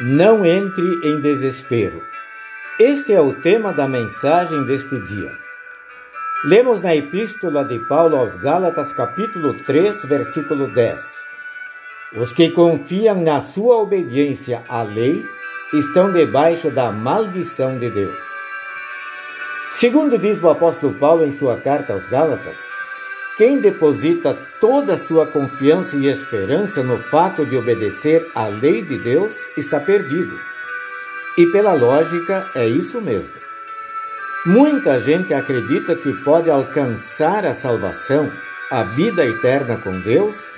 Não entre em desespero. Este é o tema da mensagem deste dia. Lemos na Epístola de Paulo aos Gálatas, capítulo 3, versículo 10. Os que confiam na sua obediência à lei estão debaixo da maldição de Deus. Segundo diz o apóstolo Paulo em sua carta aos Gálatas, quem deposita toda a sua confiança e esperança no fato de obedecer à lei de Deus está perdido. E pela lógica, é isso mesmo. Muita gente acredita que pode alcançar a salvação, a vida eterna com Deus,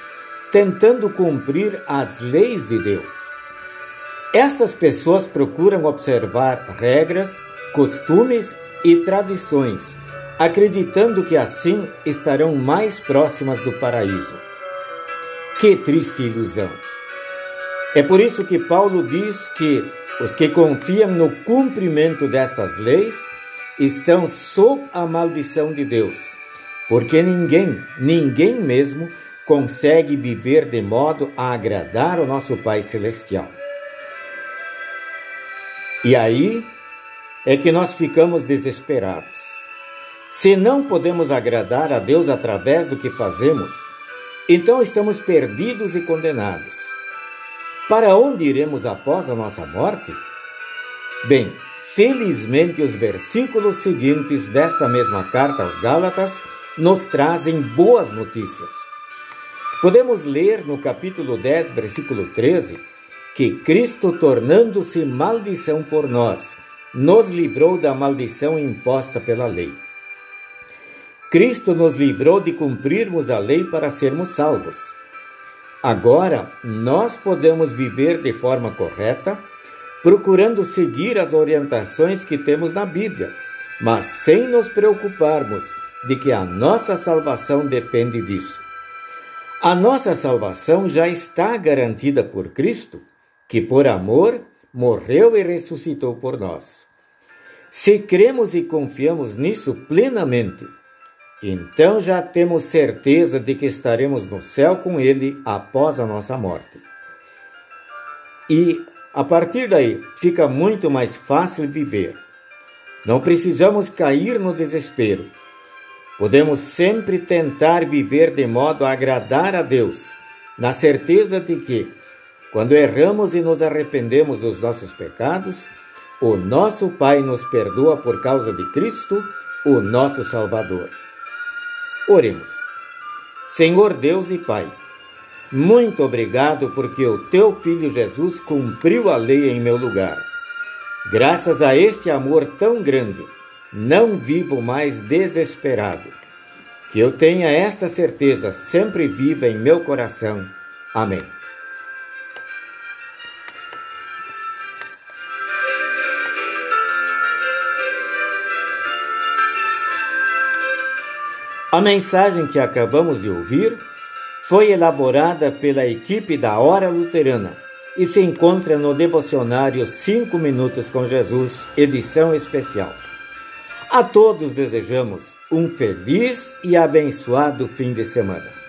tentando cumprir as leis de Deus. Estas pessoas procuram observar regras, costumes e tradições acreditando que assim estarão mais próximas do paraíso. Que triste ilusão! É por isso que Paulo diz que os que confiam no cumprimento dessas leis estão sob a maldição de Deus, porque ninguém, ninguém mesmo, consegue viver de modo a agradar o nosso Pai Celestial. E aí é que nós ficamos desesperados. Se não podemos agradar a Deus através do que fazemos, então estamos perdidos e condenados. Para onde iremos após a nossa morte? Bem, felizmente os versículos seguintes desta mesma carta aos Gálatas nos trazem boas notícias. Podemos ler no capítulo 10, versículo 13, que Cristo, tornando-se maldição por nós, nos livrou da maldição imposta pela lei. Cristo nos livrou de cumprirmos a lei para sermos salvos. Agora, nós podemos viver de forma correta, procurando seguir as orientações que temos na Bíblia, mas sem nos preocuparmos de que a nossa salvação depende disso. A nossa salvação já está garantida por Cristo, que por amor morreu e ressuscitou por nós. Se cremos e confiamos nisso plenamente, então já temos certeza de que estaremos no céu com Ele após a nossa morte. E a partir daí fica muito mais fácil viver. Não precisamos cair no desespero. Podemos sempre tentar viver de modo a agradar a Deus, na certeza de que, quando erramos e nos arrependemos dos nossos pecados, o nosso Pai nos perdoa por causa de Cristo, o nosso Salvador. Oremos. Senhor Deus e Pai, muito obrigado porque o teu filho Jesus cumpriu a lei em meu lugar. Graças a este amor tão grande, não vivo mais desesperado. Que eu tenha esta certeza sempre viva em meu coração. Amém. A mensagem que acabamos de ouvir foi elaborada pela equipe da Hora Luterana e se encontra no devocionário 5 Minutos com Jesus, edição especial. A todos desejamos um feliz e abençoado fim de semana.